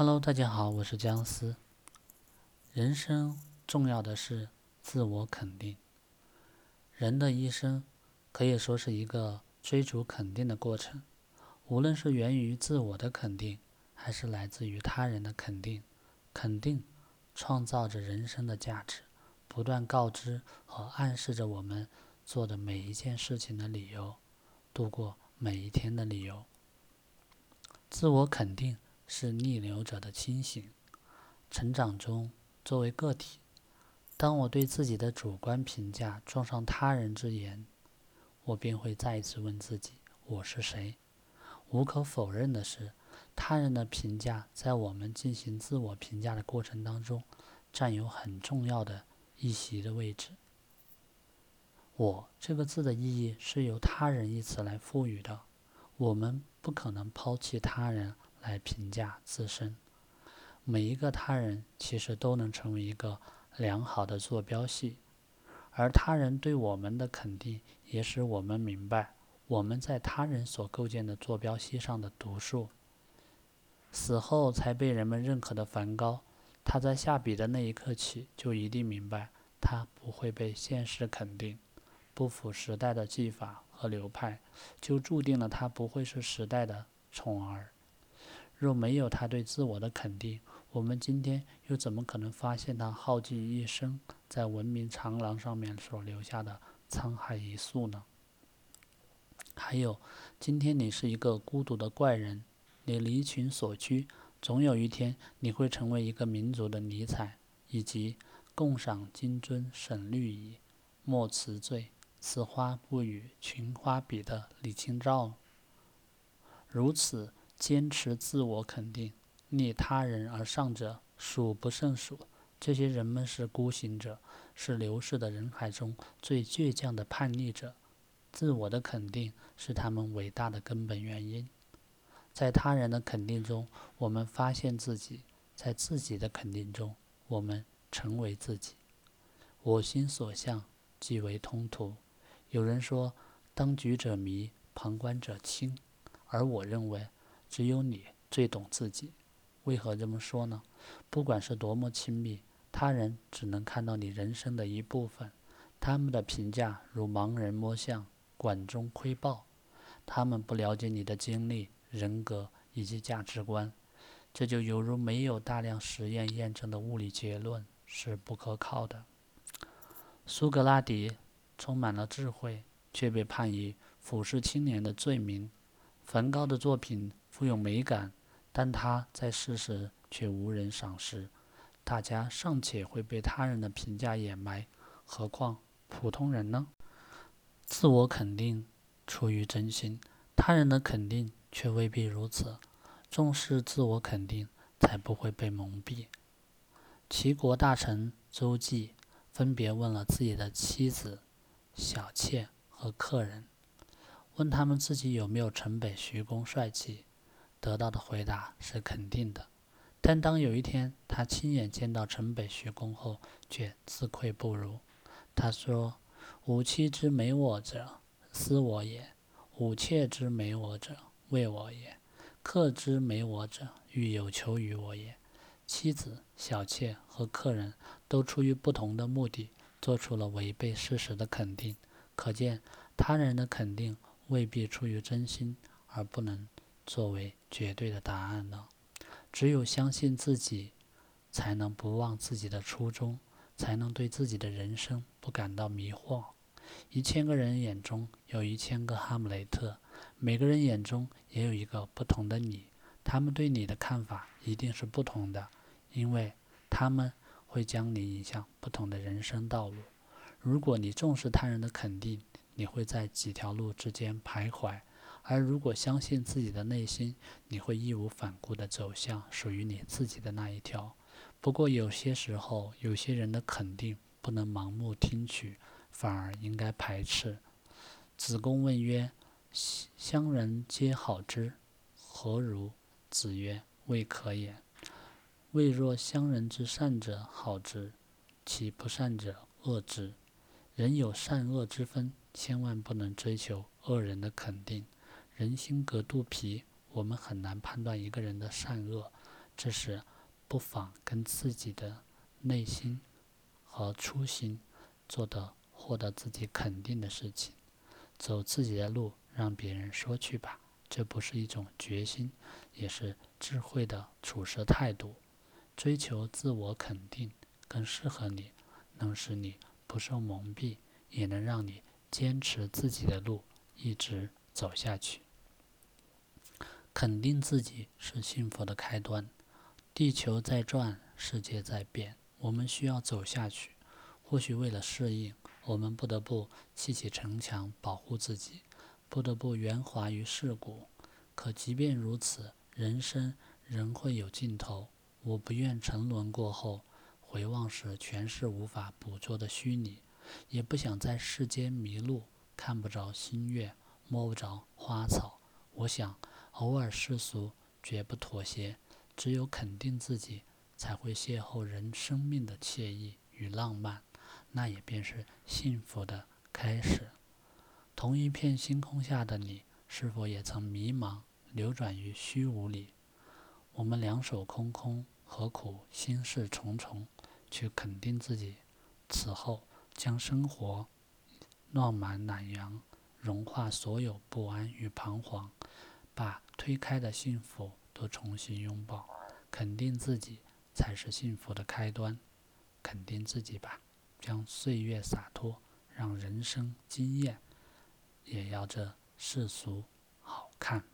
Hello，大家好，我是姜思。人生重要的是自我肯定。人的一生可以说是一个追逐肯定的过程，无论是源于自我的肯定，还是来自于他人的肯定，肯定创造着人生的价值，不断告知和暗示着我们做的每一件事情的理由，度过每一天的理由。自我肯定。是逆流者的清醒。成长中，作为个体，当我对自己的主观评价撞上他人之言，我便会再一次问自己：我是谁？无可否认的是，他人的评价在我们进行自我评价的过程当中，占有很重要的一席的位置。我这个字的意义是由他人一词来赋予的。我们不可能抛弃他人。来评价自身，每一个他人其实都能成为一个良好的坐标系，而他人对我们的肯定，也使我们明白我们在他人所构建的坐标系上的读数。死后才被人们认可的梵高，他在下笔的那一刻起，就一定明白他不会被现实肯定，不符时代的技法和流派，就注定了他不会是时代的宠儿。若没有他对自我的肯定，我们今天又怎么可能发现他耗尽一生在文明长廊上面所留下的沧海一粟呢？还有，今天你是一个孤独的怪人，你离群所居，总有一天你会成为一个民族的尼采，以及共赏金樽沈绿蚁，莫辞醉，此花不与群花比的李清照。如此。坚持自我肯定，逆他人而上者数不胜数。这些人们是孤行者，是流逝的人海中最倔强的叛逆者。自我的肯定是他们伟大的根本原因。在他人的肯定中，我们发现自己；在自己的肯定中，我们成为自己。我心所向，即为通途。有人说：“当局者迷，旁观者清。”而我认为。只有你最懂自己，为何这么说呢？不管是多么亲密，他人只能看到你人生的一部分，他们的评价如盲人摸象，管中窥豹，他们不了解你的经历、人格以及价值观，这就犹如没有大量实验验证的物理结论是不可靠的。苏格拉底充满了智慧，却被判以俯视青年的罪名。梵高的作品。富有美感，但他在世时却无人赏识，大家尚且会被他人的评价掩埋，何况普通人呢？自我肯定出于真心，他人的肯定却未必如此。重视自我肯定，才不会被蒙蔽。齐国大臣周忌分别问了自己的妻子、小妾和客人，问他们自己有没有城北徐公帅气。得到的回答是肯定的，但当有一天他亲眼见到城北徐公后，却自愧不如。他说：“吾妻之美我者，思我也；吾妾之美我者，为我也；客之美我者，欲有求于我也。”妻子、小妾和客人都出于不同的目的，做出了违背事实的肯定。可见，他人的肯定未必出于真心，而不能。作为绝对的答案呢？只有相信自己，才能不忘自己的初衷，才能对自己的人生不感到迷惑。一千个人眼中有一千个哈姆雷特，每个人眼中也有一个不同的你。他们对你的看法一定是不同的，因为他们会将你引向不同的人生道路。如果你重视他人的肯定，你会在几条路之间徘徊。而如果相信自己的内心，你会义无反顾地走向属于你自己的那一条。不过有些时候，有些人的肯定不能盲目听取，反而应该排斥。子贡问曰：“乡人皆好之，何如？”子曰：“未可也。未若乡人之善者好之，其不善者恶之。人有善恶之分，千万不能追求恶人的肯定。”人心隔肚皮，我们很难判断一个人的善恶，这时不妨跟自己的内心和初心做的获得自己肯定的事情，走自己的路，让别人说去吧。这不是一种决心，也是智慧的处事态度。追求自我肯定更适合你，能使你不受蒙蔽，也能让你坚持自己的路，一直走下去。肯定自己是幸福的开端。地球在转，世界在变，我们需要走下去。或许为了适应，我们不得不砌起城墙保护自己，不得不圆滑于世故。可即便如此，人生仍会有尽头。我不愿沉沦过后回望时全是无法捕捉的虚拟，也不想在世间迷路，看不着星月，摸不着花草。我想。偶尔世俗，绝不妥协。只有肯定自己，才会邂逅人生命的惬意与浪漫，那也便是幸福的开始。同一片星空下的你，是否也曾迷茫，流转于虚无里？我们两手空空，何苦心事重重？去肯定自己，此后将生活暖满暖阳，融化所有不安与彷徨。把推开的幸福都重新拥抱，肯定自己才是幸福的开端。肯定自己吧，将岁月洒脱，让人生惊艳，也要这世俗好看。